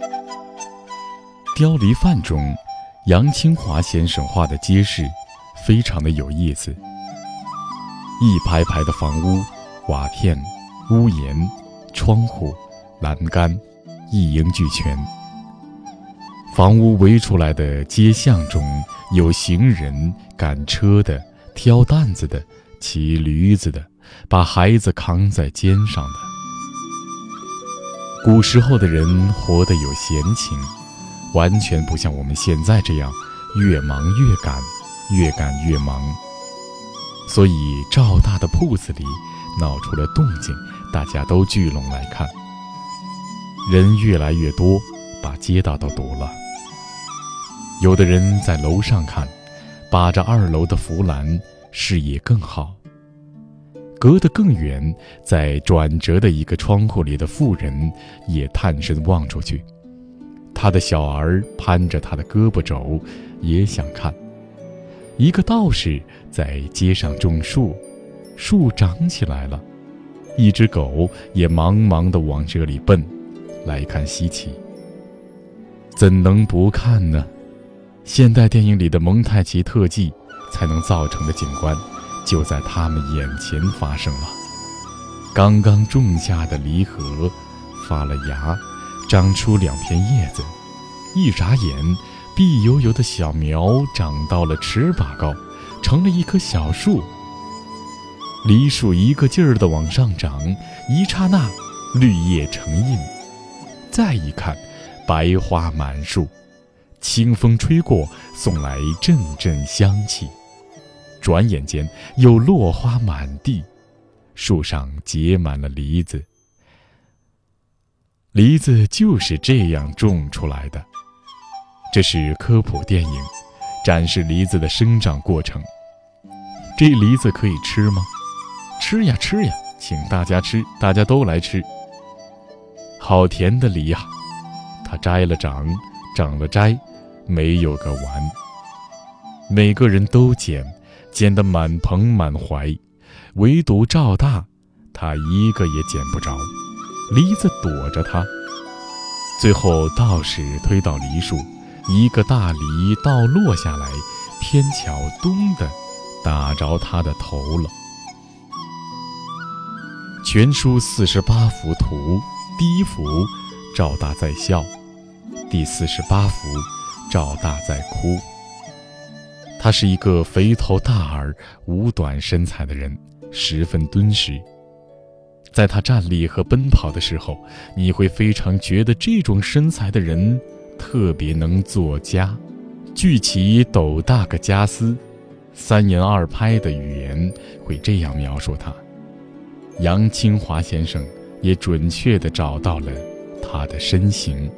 《雕梨饭》中，杨清华先生画的街市，非常的有意思。一排排的房屋，瓦片、屋檐、窗户、栏杆，一应俱全。房屋围出来的街巷中有行人、赶车的、挑担子的、骑驴子的、把孩子扛在肩上的。古时候的人活得有闲情。完全不像我们现在这样，越忙越赶，越赶越忙。所以赵大的铺子里闹出了动静，大家都聚拢来看。人越来越多，把街道都堵了。有的人在楼上看，把着二楼的扶栏，视野更好。隔得更远，在转折的一个窗户里的妇人也探身望出去。他的小儿攀着他的胳膊肘，也想看。一个道士在街上种树，树长起来了，一只狗也忙忙地往这里奔，来看稀奇。怎能不看呢？现代电影里的蒙太奇特技才能造成的景观，就在他们眼前发生了。刚刚种下的梨核发了芽。长出两片叶子，一眨眼，碧油油的小苗长到了尺把高，成了一棵小树。梨树一个劲儿地往上长，一刹那，绿叶成荫。再一看，白花满树，清风吹过，送来阵阵香气。转眼间，又落花满地，树上结满了梨子。梨子就是这样种出来的。这是科普电影，展示梨子的生长过程。这梨子可以吃吗？吃呀吃呀，请大家吃，大家都来吃。好甜的梨呀！它摘了长，长了摘，没有个完。每个人都捡，捡得满棚满怀，唯独赵大，他一个也捡不着。梨子躲着他，最后道士推倒梨树，一个大梨倒落下来，偏巧咚的打着他的头了。全书四十八幅图，第一幅赵大在笑，第四十八幅赵大在哭。他是一个肥头大耳、五短身材的人，十分敦实。在他站立和奔跑的时候，你会非常觉得这种身材的人特别能作家，聚起斗大个家私，三言二拍的语言会这样描述他。杨清华先生也准确地找到了他的身形。